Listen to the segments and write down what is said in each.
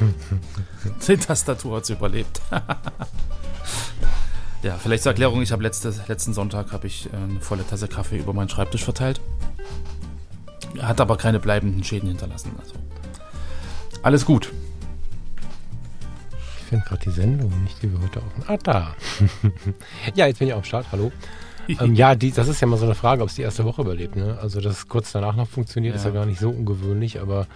Die Tastatur hat es überlebt. ja, vielleicht zur Erklärung, ich habe letzte, letzten Sonntag habe ich äh, eine volle Tasse Kaffee über meinen Schreibtisch verteilt. Hat aber keine bleibenden Schäden hinterlassen. Also alles gut. Ich finde gerade die Sendung nicht, die wir heute aufnehmen. Ah, da. ja, jetzt bin ich am Start. Hallo. ähm, ja, die, das ist ja mal so eine Frage, ob es die erste Woche überlebt. Ne? Also, dass es kurz danach noch funktioniert, ja. ist ja gar nicht so ungewöhnlich, aber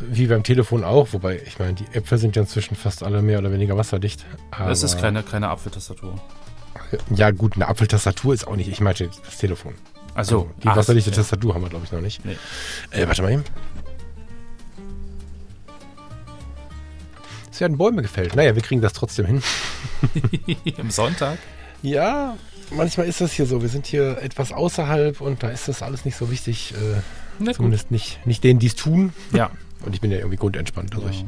wie beim Telefon auch, wobei, ich meine, die Äpfel sind ja inzwischen fast alle mehr oder weniger wasserdicht. Das ist keine, keine Apfeltastatur. Ja, gut, eine Apfeltastatur ist auch nicht. Ich meinte das Telefon. Also, also die wasserdichte ja. Tastatur haben wir, glaube ich, noch nicht. Nee. Äh, warte mal eben. Es werden Bäume gefällt. Naja, wir kriegen das trotzdem hin. Am Sonntag? Ja, manchmal ist das hier so. Wir sind hier etwas außerhalb und da ist das alles nicht so wichtig. Äh, zumindest nicht, nicht denen, die es tun. Ja. Und ich bin ja irgendwie grundentspannt. Also ja. ich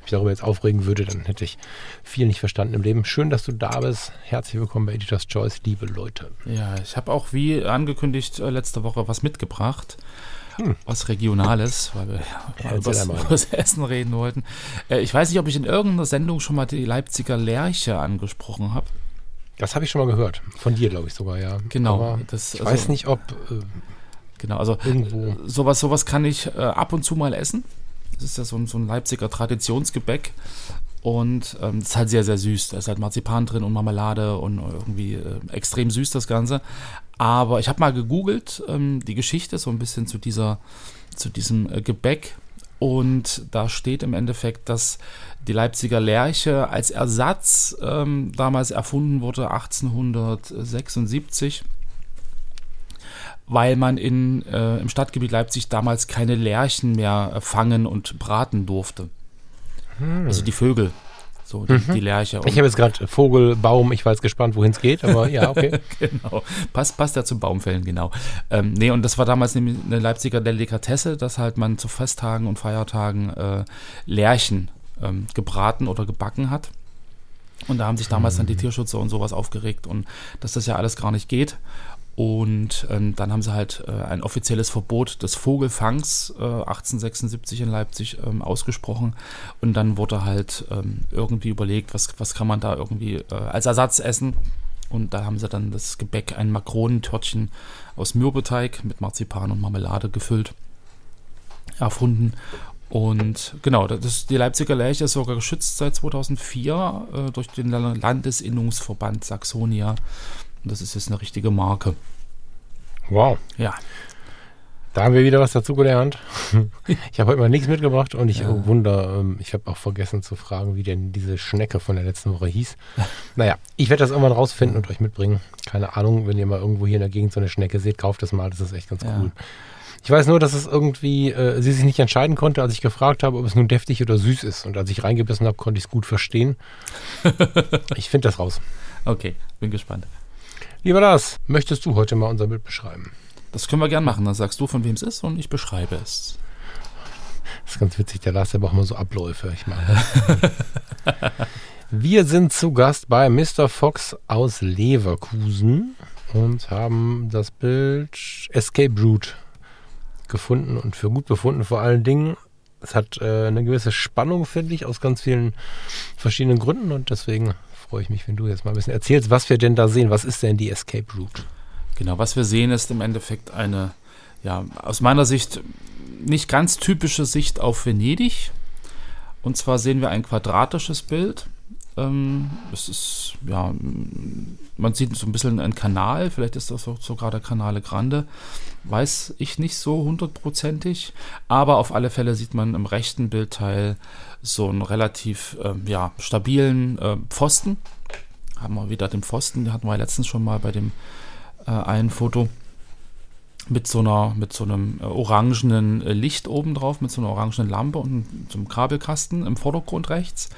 mich darüber jetzt aufregen würde, dann hätte ich viel nicht verstanden im Leben. Schön, dass du da bist. Herzlich willkommen bei Editor's Choice, liebe Leute. Ja, ich habe auch wie angekündigt äh, letzte Woche was mitgebracht. Hm. Was Regionales, weil wir ja, über das Essen reden wollten. Äh, ich weiß nicht, ob ich in irgendeiner Sendung schon mal die Leipziger Lerche angesprochen habe. Das habe ich schon mal gehört. Von dir, glaube ich sogar, ja. Genau. Das, ich also, weiß nicht, ob. Äh, genau, also irgendwo. Sowas, sowas kann ich äh, ab und zu mal essen. Das ist ja so ein, so ein Leipziger Traditionsgebäck. Und ähm, ist halt sehr, sehr süß. Da ist halt Marzipan drin und Marmelade und irgendwie äh, extrem süß das Ganze. Aber ich habe mal gegoogelt, ähm, die Geschichte so ein bisschen zu dieser, zu diesem äh, Gebäck. Und da steht im Endeffekt, dass die Leipziger Lerche als Ersatz ähm, damals erfunden wurde, 1876 weil man in, äh, im Stadtgebiet Leipzig damals keine Lerchen mehr äh, fangen und braten durfte. Hm. Also die Vögel, so die, mhm. die Lerche. ich habe jetzt gerade Vogel, Baum, ich war jetzt gespannt, wohin es geht, aber ja, okay. genau, passt, passt ja zum Baumfällen, genau. Ähm, nee, und das war damals eine, eine Leipziger Delikatesse, dass halt man zu Festtagen und Feiertagen äh, Lerchen ähm, gebraten oder gebacken hat. Und da haben sich damals dann die hm. Tierschützer und sowas aufgeregt und dass das ja alles gar nicht geht. Und ähm, dann haben sie halt äh, ein offizielles Verbot des Vogelfangs äh, 1876 in Leipzig ähm, ausgesprochen. Und dann wurde halt ähm, irgendwie überlegt, was, was kann man da irgendwie äh, als Ersatz essen. Und da haben sie dann das Gebäck, ein Makronentörtchen aus Mürbeteig mit Marzipan und Marmelade gefüllt, erfunden. Und genau, das, die Leipziger Lerche ist sogar geschützt seit 2004 äh, durch den Landesinnungsverband Saxonia. Und das ist jetzt eine richtige Marke. Wow. Ja. Da haben wir wieder was dazugelernt. Ich habe heute mal nichts mitgebracht und ich ja. wunder, ähm, ich habe auch vergessen zu fragen, wie denn diese Schnecke von der letzten Woche hieß. Naja, ich werde das irgendwann rausfinden und euch mitbringen. Keine Ahnung, wenn ihr mal irgendwo hier in der Gegend so eine Schnecke seht, kauft das mal, das ist echt ganz ja. cool. Ich weiß nur, dass es irgendwie, äh, sie sich nicht entscheiden konnte, als ich gefragt habe, ob es nun deftig oder süß ist. Und als ich reingebissen habe, konnte ich es gut verstehen. ich finde das raus. Okay, bin gespannt. Lieber Lars, möchtest du heute mal unser Bild beschreiben? Das können wir gern machen. Dann sagst du, von wem es ist und ich beschreibe es. Das ist ganz witzig. Der Lars, der braucht mal so Abläufe. Ich meine. wir sind zu Gast bei Mr. Fox aus Leverkusen und haben das Bild Escape Route gefunden und für gut befunden. Vor allen Dingen, es hat äh, eine gewisse Spannung, finde ich, aus ganz vielen verschiedenen Gründen und deswegen freue ich mich, wenn du jetzt mal ein bisschen erzählst, was wir denn da sehen. Was ist denn die Escape Route? Genau, was wir sehen, ist im Endeffekt eine, ja, aus meiner Sicht nicht ganz typische Sicht auf Venedig. Und zwar sehen wir ein quadratisches Bild. Ähm, es ist, ja, man sieht so ein bisschen einen Kanal, vielleicht ist das sogar der Canale Grande, weiß ich nicht so hundertprozentig, aber auf alle Fälle sieht man im rechten Bildteil so einen relativ ähm, ja, stabilen äh, Pfosten. Haben wir wieder den Pfosten, den hatten wir letztens schon mal bei dem äh, einen Foto mit so einer mit so einem äh, orangenen äh, Licht oben drauf, mit so einer orangenen Lampe und so einem Kabelkasten im Vordergrund rechts.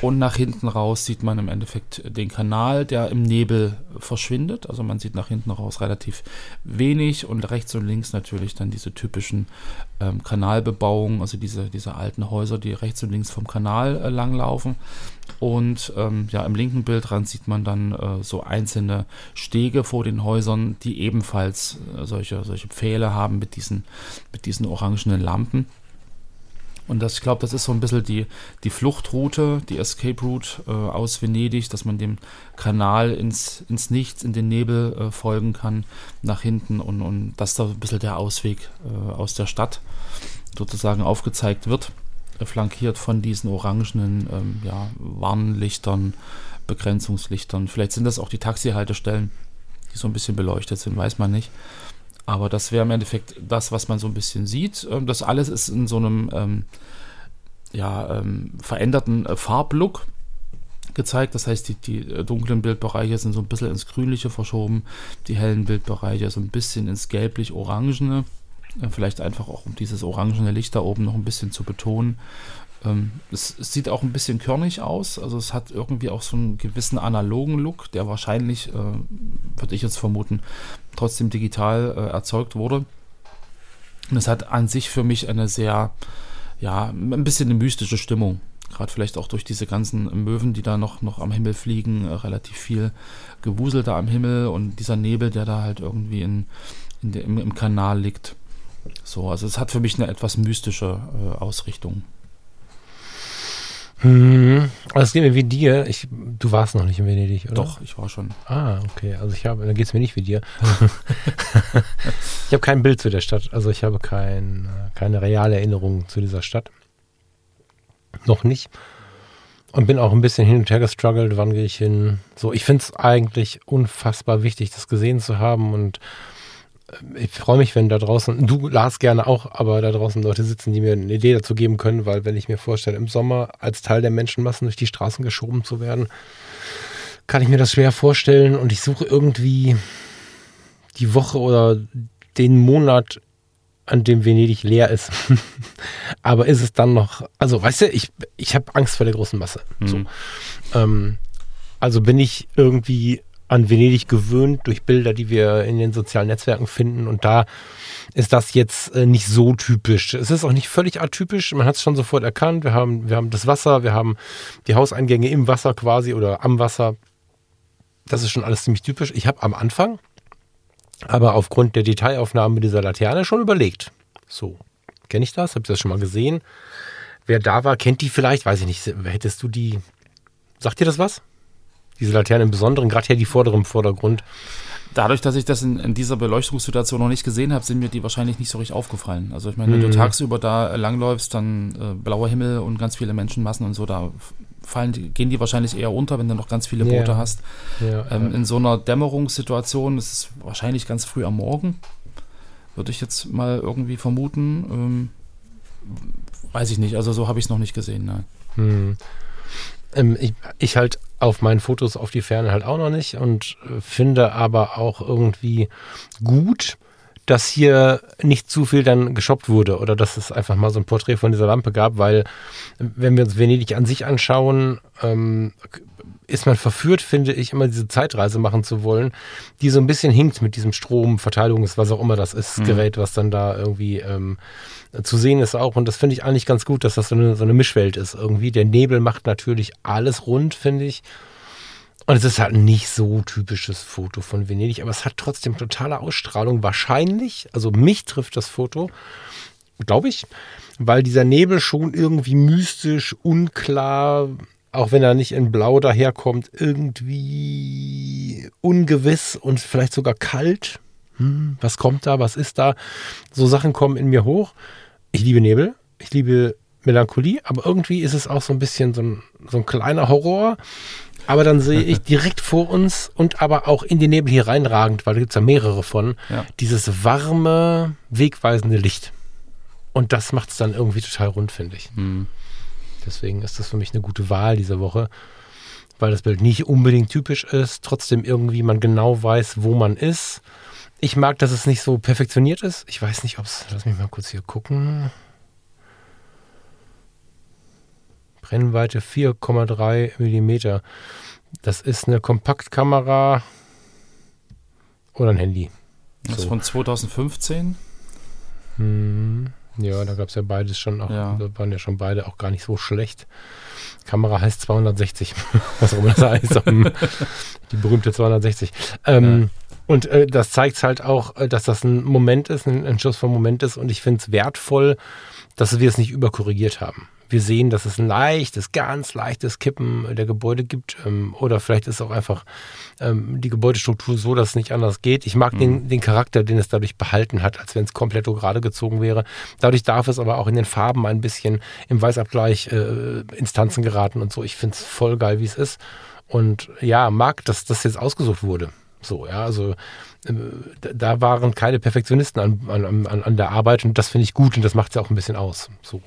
Und nach hinten raus sieht man im Endeffekt den Kanal, der im Nebel verschwindet. Also man sieht nach hinten raus relativ wenig und rechts und links natürlich dann diese typischen ähm, Kanalbebauungen, also diese, diese alten Häuser, die rechts und links vom Kanal äh, langlaufen. Und ähm, ja, im linken Bildrand sieht man dann äh, so einzelne Stege vor den Häusern, die ebenfalls äh, solche, solche Pfähle haben mit diesen, mit diesen orangenen Lampen. Und das, ich glaube, das ist so ein bisschen die, die Fluchtroute, die Escape Route äh, aus Venedig, dass man dem Kanal ins, ins Nichts, in den Nebel äh, folgen kann, nach hinten und, und dass da ein bisschen der Ausweg äh, aus der Stadt sozusagen aufgezeigt wird, äh, flankiert von diesen orangenen ähm, ja, Warnlichtern, Begrenzungslichtern. Vielleicht sind das auch die Taxihaltestellen, die so ein bisschen beleuchtet sind, weiß man nicht. Aber das wäre im Endeffekt das, was man so ein bisschen sieht. Ähm, das alles ist in so einem ähm, ja, ähm, veränderten äh, Farblook gezeigt. Das heißt, die, die äh, dunklen Bildbereiche sind so ein bisschen ins Grünliche verschoben, die hellen Bildbereiche so ein bisschen ins Gelblich-Orangene. Äh, vielleicht einfach auch, um dieses orangene Licht da oben noch ein bisschen zu betonen. Ähm, es, es, sieht auch ein bisschen körnig aus, also es hat irgendwie auch so einen gewissen analogen Look, der wahrscheinlich, äh, würde ich jetzt vermuten, trotzdem digital äh, erzeugt wurde. Und es hat an sich für mich eine sehr, ja, ein bisschen eine mystische Stimmung. Gerade vielleicht auch durch diese ganzen Möwen, die da noch, noch am Himmel fliegen, äh, relativ viel Gewusel da am Himmel und dieser Nebel, der da halt irgendwie in, in der, im, im, Kanal liegt. So, also es hat für mich eine etwas mystische äh, Ausrichtung. Hm, also es geht mir wie dir. Ich, du warst noch nicht in Venedig, oder? Doch, ich war schon. Ah, okay. Also ich habe, dann geht es mir nicht wie dir. ich habe kein Bild zu der Stadt. Also ich habe kein, keine reale Erinnerung zu dieser Stadt. Noch nicht. Und bin auch ein bisschen hin und her gestruggelt, wann gehe ich hin. So, ich finde es eigentlich unfassbar wichtig, das gesehen zu haben und ich freue mich, wenn da draußen, du Lars gerne auch, aber da draußen Leute sitzen, die mir eine Idee dazu geben können, weil wenn ich mir vorstelle, im Sommer als Teil der Menschenmassen durch die Straßen geschoben zu werden, kann ich mir das schwer vorstellen und ich suche irgendwie die Woche oder den Monat, an dem Venedig leer ist. aber ist es dann noch, also weißt du, ich, ich habe Angst vor der großen Masse. Mhm. So. Ähm, also bin ich irgendwie an Venedig gewöhnt durch Bilder, die wir in den sozialen Netzwerken finden. Und da ist das jetzt äh, nicht so typisch. Es ist auch nicht völlig atypisch. Man hat es schon sofort erkannt. Wir haben, wir haben das Wasser, wir haben die Hauseingänge im Wasser quasi oder am Wasser. Das ist schon alles ziemlich typisch. Ich habe am Anfang aber aufgrund der Detailaufnahmen mit dieser Laterne schon überlegt. So, kenne ich das? Habt ihr das schon mal gesehen? Wer da war, kennt die vielleicht? Weiß ich nicht. Hättest du die. Sagt dir das was? Diese Laternen im Besonderen, gerade hier die vorderen im Vordergrund. Dadurch, dass ich das in, in, dieser Beleuchtungssituation noch nicht gesehen habe, sind mir die wahrscheinlich nicht so richtig aufgefallen. Also ich meine, wenn mhm. du tagsüber da langläufst, dann äh, blauer Himmel und ganz viele Menschenmassen und so, da fallen, gehen die wahrscheinlich eher unter, wenn du noch ganz viele Boote ja. hast. Ja, ähm, ja. In so einer Dämmerungssituation ist es wahrscheinlich ganz früh am Morgen, würde ich jetzt mal irgendwie vermuten. Ähm, weiß ich nicht, also so habe ich es noch nicht gesehen. Nein. Mhm. Ähm, ich, ich halt auf meinen Fotos auf die Ferne halt auch noch nicht und äh, finde aber auch irgendwie gut, dass hier nicht zu viel dann geshoppt wurde oder dass es einfach mal so ein Porträt von dieser Lampe gab, weil wenn wir uns Venedig an sich anschauen, ähm, ist man verführt, finde ich, immer diese Zeitreise machen zu wollen, die so ein bisschen hinkt mit diesem Strom, Verteilungs-, was auch immer das ist, mhm. Gerät, was dann da irgendwie ähm, zu sehen ist auch. Und das finde ich eigentlich ganz gut, dass das so eine, so eine Mischwelt ist irgendwie. Der Nebel macht natürlich alles rund, finde ich. Und es ist halt ein nicht so typisches Foto von Venedig, aber es hat trotzdem totale Ausstrahlung. Wahrscheinlich, also mich trifft das Foto, glaube ich, weil dieser Nebel schon irgendwie mystisch, unklar, auch wenn er nicht in Blau daherkommt, irgendwie ungewiss und vielleicht sogar kalt. Hm, was kommt da? Was ist da? So Sachen kommen in mir hoch. Ich liebe Nebel. Ich liebe Melancholie, aber irgendwie ist es auch so ein bisschen so ein, so ein kleiner Horror. Aber dann sehe ich direkt vor uns und aber auch in den Nebel hier reinragend, weil da gibt es ja mehrere von, ja. dieses warme, wegweisende Licht. Und das macht es dann irgendwie total rund, finde ich. Mhm. Deswegen ist das für mich eine gute Wahl diese Woche, weil das Bild nicht unbedingt typisch ist, trotzdem irgendwie man genau weiß, wo man ist. Ich mag, dass es nicht so perfektioniert ist. Ich weiß nicht, ob es, lass mich mal kurz hier gucken. Brennweite 4,3 Millimeter. Das ist eine Kompaktkamera oder ein Handy. Das ist von 2015. Hm, ja, da gab es ja beides schon auch, Ja. da waren ja schon beide auch gar nicht so schlecht. Kamera heißt 260, was auch immer das heißt. Die berühmte 260. Ähm, Und äh, das zeigt halt auch, äh, dass das ein Moment ist, ein, Schuss vom Moment ist. Und ich finde es wertvoll, dass wir es nicht überkorrigiert haben. Wir sehen, dass es ein leichtes, ganz leichtes Kippen der Gebäude gibt. Ähm, oder vielleicht ist auch einfach ähm, die Gebäudestruktur so, dass es nicht anders geht. Ich mag den, den Charakter, den es dadurch behalten hat, als wenn es komplett gerade gezogen wäre. Dadurch darf es aber auch in den Farben ein bisschen im Weißabgleich äh, Instanzen geraten und so. Ich finde es voll geil, wie es ist. Und ja, mag, dass das jetzt ausgesucht wurde. So, ja, also äh, da- da waren keine Perfektionisten an, an, an, an der Arbeit und das finde ich gut und das macht es ja auch ein bisschen aus. So.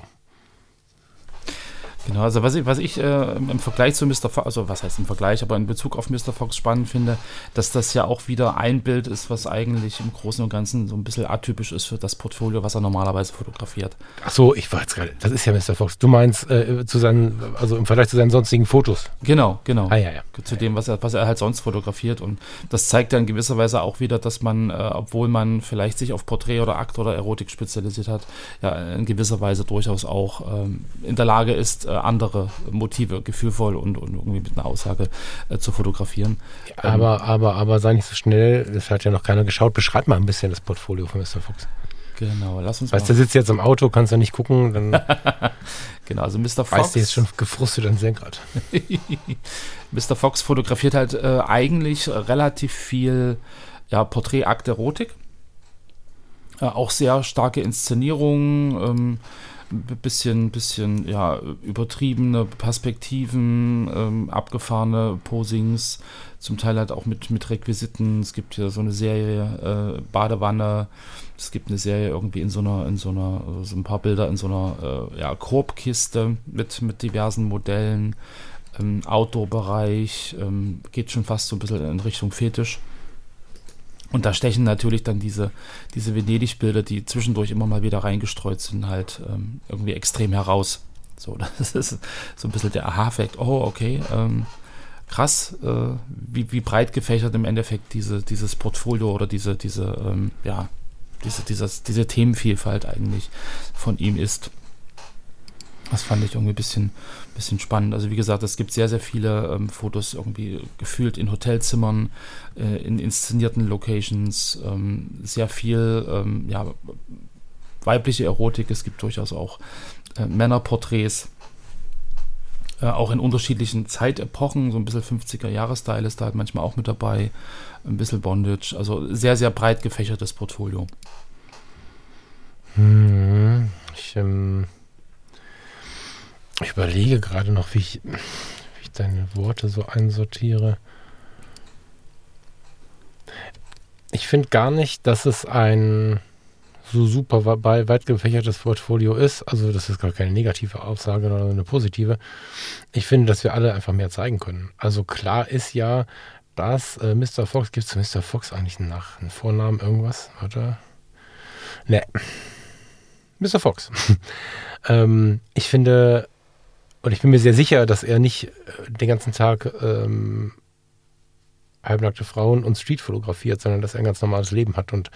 Genau, also was ich, was ich äh, im Vergleich zu Mr. Fox, also was heißt im Vergleich, aber in Bezug auf Mr. Fox spannend finde, dass das ja auch wieder ein Bild ist, was eigentlich im Großen und Ganzen so ein bisschen atypisch ist für das Portfolio, was er normalerweise fotografiert. Ach so, ich war jetzt gerade, das ist ja Mr. Fox. Du meinst äh, zu seinen, also im Vergleich zu seinen sonstigen Fotos. Genau, genau. Ah ja, ja. zu dem, was er, was er halt sonst fotografiert. Und das zeigt ja in gewisser Weise auch wieder, dass man, äh, obwohl man vielleicht sich auf Porträt oder Akt oder Erotik spezialisiert hat, ja in gewisser Weise durchaus auch ähm, in der Lage ist, äh, andere Motive gefühlvoll und, und irgendwie mit einer Aussage äh, zu fotografieren. Aber, aber, aber sei nicht so schnell, das hat ja noch keiner geschaut. Beschreib mal ein bisschen das Portfolio von Mr. Fox. Genau, lass uns Weißt du, sitzt jetzt im Auto, kannst du nicht gucken, dann Genau, also Mr. Fox. weißt du jetzt schon gefrustet an Senkrad. Mr. Fox fotografiert halt äh, eigentlich relativ viel ja, Porträt, Akt, Erotik. Äh, auch sehr starke Inszenierungen, ähm, bisschen, bisschen ja, übertriebene Perspektiven, ähm, abgefahrene Posings, zum Teil halt auch mit, mit Requisiten. Es gibt hier so eine Serie äh, Badewanne, es gibt eine Serie irgendwie in so einer, in so einer, so ein paar Bilder in so einer äh, ja, Korbkiste mit, mit diversen Modellen ähm, Outdoor-Bereich, ähm, geht schon fast so ein bisschen in Richtung Fetisch. Und da stechen natürlich dann diese, diese Venedig-Bilder, die zwischendurch immer mal wieder reingestreut sind, halt ähm, irgendwie extrem heraus. So, das ist so ein bisschen der Aha-Effekt. Oh, okay, ähm, krass, äh, wie, wie breit gefächert im Endeffekt diese, dieses Portfolio oder diese, diese, ähm, ja, diese, dieses, diese Themenvielfalt eigentlich von ihm ist. Das fand ich irgendwie ein bisschen, bisschen spannend. Also wie gesagt, es gibt sehr, sehr viele ähm, Fotos irgendwie gefühlt in Hotelzimmern, äh, in inszenierten Locations, ähm, sehr viel ähm, ja, weibliche Erotik. Es gibt durchaus auch äh, Männerporträts, äh, auch in unterschiedlichen Zeitepochen. So ein bisschen 50er-Jahre-Style ist da halt manchmal auch mit dabei. Ein bisschen Bondage. Also sehr, sehr breit gefächertes Portfolio. Hm, ich, ähm, ich überlege gerade noch, wie ich, wie ich deine Worte so einsortiere. Ich finde gar nicht, dass es ein so super bei- weit gefächertes Portfolio ist. Also das ist gar keine negative Aussage, sondern eine positive. Ich finde, dass wir alle einfach mehr zeigen können. Also klar ist ja, dass äh, Mr. Fox, gibt es zu Mr. Fox eigentlich einen, Nach einen Vornamen, irgendwas? Warte. Ne. Mr. Fox. ähm, ich finde, und ich bin mir sehr sicher, dass er nicht äh, den ganzen Tag ähm, halbnackte Frauen und Street fotografiert, sondern dass er ein ganz normales Leben hat. Und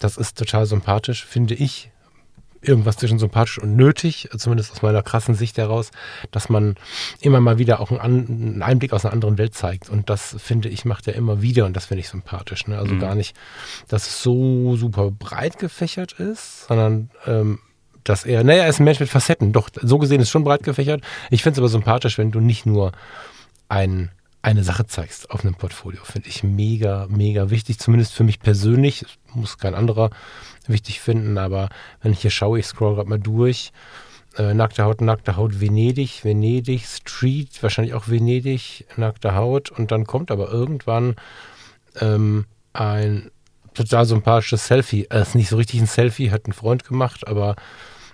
das ist total sympathisch, finde ich. Irgendwas zwischen sympathisch und nötig, zumindest aus meiner krassen Sicht heraus, dass man immer mal wieder auch einen, Einblick aus einer anderen Welt zeigt. Und das finde ich, macht er immer wieder und das finde ich sympathisch. Ne? Also Mhm. gar nicht, dass es so super breit gefächert ist, sondern ähm, dass er, naja, er ist ein Mensch mit Facetten. Doch, so gesehen ist schon breit gefächert. Ich finde es aber sympathisch, wenn du nicht nur ein, eine Sache zeigst auf einem Portfolio. Finde ich mega, mega wichtig. Zumindest für mich persönlich. Muss kein anderer wichtig finden. Aber wenn ich hier schaue, ich scroll gerade mal durch. Äh, nackte Haut, nackte Haut, Venedig, Venedig, Street, wahrscheinlich auch Venedig, nackte Haut. Und dann kommt aber irgendwann ähm, ein total sympathisches Selfie. Äh, ist nicht so richtig ein Selfie, hat ein Freund gemacht, aber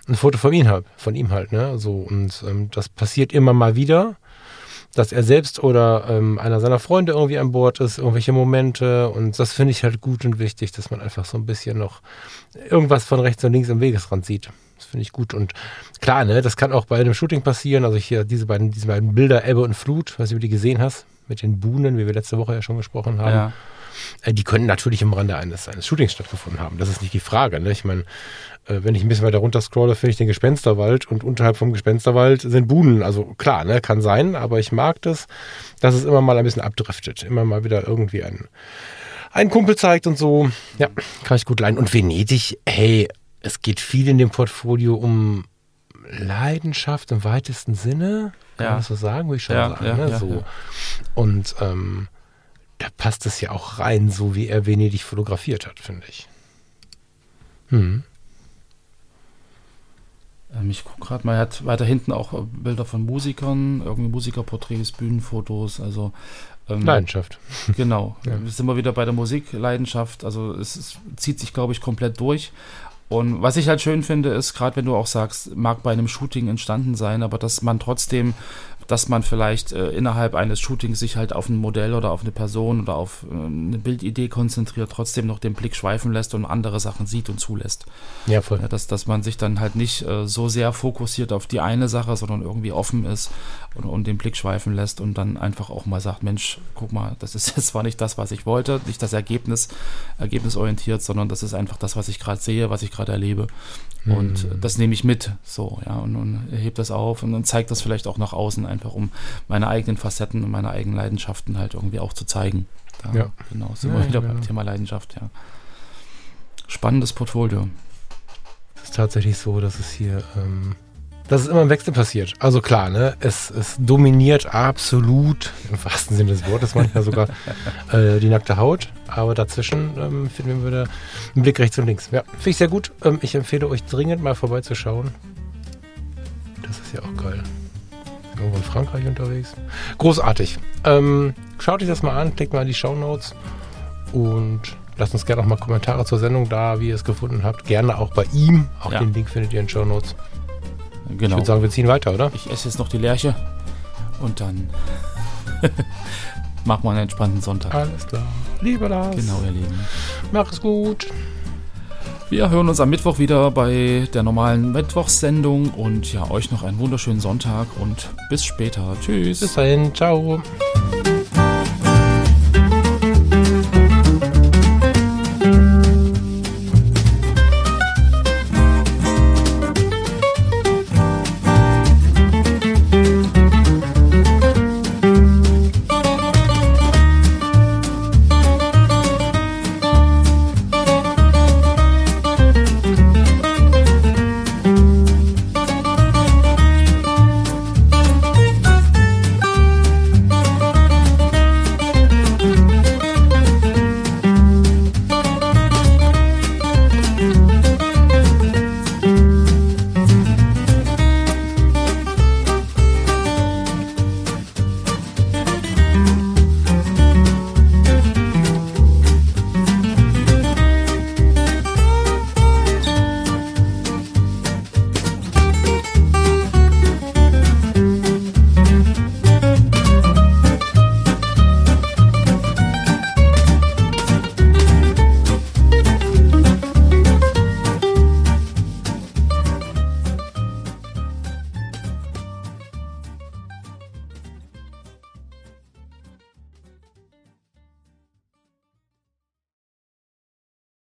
ein Foto von ihm halt, von ihm halt, ne? So, und ähm, das passiert immer mal wieder, dass er selbst oder ähm, einer seiner Freunde irgendwie an Bord ist, irgendwelche Momente. Und das finde ich halt gut und wichtig, dass man einfach so ein bisschen noch irgendwas von rechts und links am Wegesrand sieht. Das finde ich gut. Und klar, ne, das kann auch bei einem Shooting passieren. Also hier diese beiden, diese beiden Bilder, Ebbe und Flut, weiß nicht, ob du die gesehen hast, mit den Buhnen, wie wir letzte Woche ja schon gesprochen haben. Ja. Äh, die können natürlich im Rande eines, eines Shootings stattgefunden haben. Das ist nicht die Frage. Ne? Ich meine, äh, wenn ich ein bisschen weiter runter scrolle, finde ich den Gespensterwald und unterhalb vom Gespensterwald sind Buhnen. Also klar, ne, kann sein, aber ich mag das, dass es immer mal ein bisschen abdriftet. Immer mal wieder irgendwie ein, ein Kumpel zeigt und so. Ja, kann ich gut leiden. Und Venedig, hey, es geht viel in dem Portfolio um Leidenschaft im weitesten Sinne. Kann ja. man das so sagen? Würde ich schon ja, sagen. Ja, ne? so. Und ähm, da passt es ja auch rein, so wie er Venedig fotografiert hat, finde ich. Hm. Ähm, ich gucke gerade mal, er hat weiter hinten auch äh, Bilder von Musikern, irgendwie Musikerporträts, Bühnenfotos, also ähm, Leidenschaft. Genau. Ja. Wir sind wir wieder bei der Musikleidenschaft. Also es, es zieht sich, glaube ich, komplett durch. Und was ich halt schön finde, ist, gerade wenn du auch sagst, mag bei einem Shooting entstanden sein, aber dass man trotzdem dass man vielleicht äh, innerhalb eines Shootings sich halt auf ein Modell oder auf eine Person oder auf äh, eine Bildidee konzentriert, trotzdem noch den Blick schweifen lässt und andere Sachen sieht und zulässt. Ja, voll. Ja, dass, dass man sich dann halt nicht äh, so sehr fokussiert auf die eine Sache, sondern irgendwie offen ist und, und, den Blick schweifen lässt und dann einfach auch mal sagt, Mensch, guck mal, das ist jetzt zwar nicht das, was ich wollte, nicht das Ergebnis, ergebnisorientiert, sondern das ist einfach das, was ich gerade sehe, was ich gerade erlebe. Und mhm. das nehme ich mit, so, ja, und, und hebt das auf und dann zeigt das vielleicht auch nach außen einfach, um meine eigenen Facetten und meine eigenen Leidenschaften halt irgendwie auch zu zeigen. Da, ja. Genau, sind ja, wir wieder ja, beim Thema Leidenschaft, ja. Spannendes Portfolio. Es ist tatsächlich so, dass es hier ähm, dass es immer im Wechsel passiert. Also klar, ne, es, es dominiert absolut, im wahrsten Sinne des Wortes manchmal sogar, äh, die nackte Haut. Aber dazwischen ähm, finden wir wieder einen Blick rechts und links. Ja, finde ich sehr gut. Ähm, ich empfehle euch dringend mal vorbeizuschauen. Das ist ja auch geil. Irgendwo in Frankreich unterwegs. Großartig. Ähm, schaut euch das mal an, klickt mal in die Show Notes und lasst uns gerne auch mal Kommentare zur Sendung da, wie ihr es gefunden habt. Gerne auch bei ihm. Auch ja. den Link findet ihr in den Show Notes. Genau. Ich würde sagen, wir ziehen weiter, oder? Ich esse jetzt noch die Lerche und dann machen wir einen entspannten Sonntag. Alles klar. Liebe Lars. Genau, ihr Lieben. Mach es gut. Wir hören uns am Mittwoch wieder bei der normalen Mittwochssendung und ja, euch noch einen wunderschönen Sonntag und bis später. Tschüss. Bis dahin. Ciao.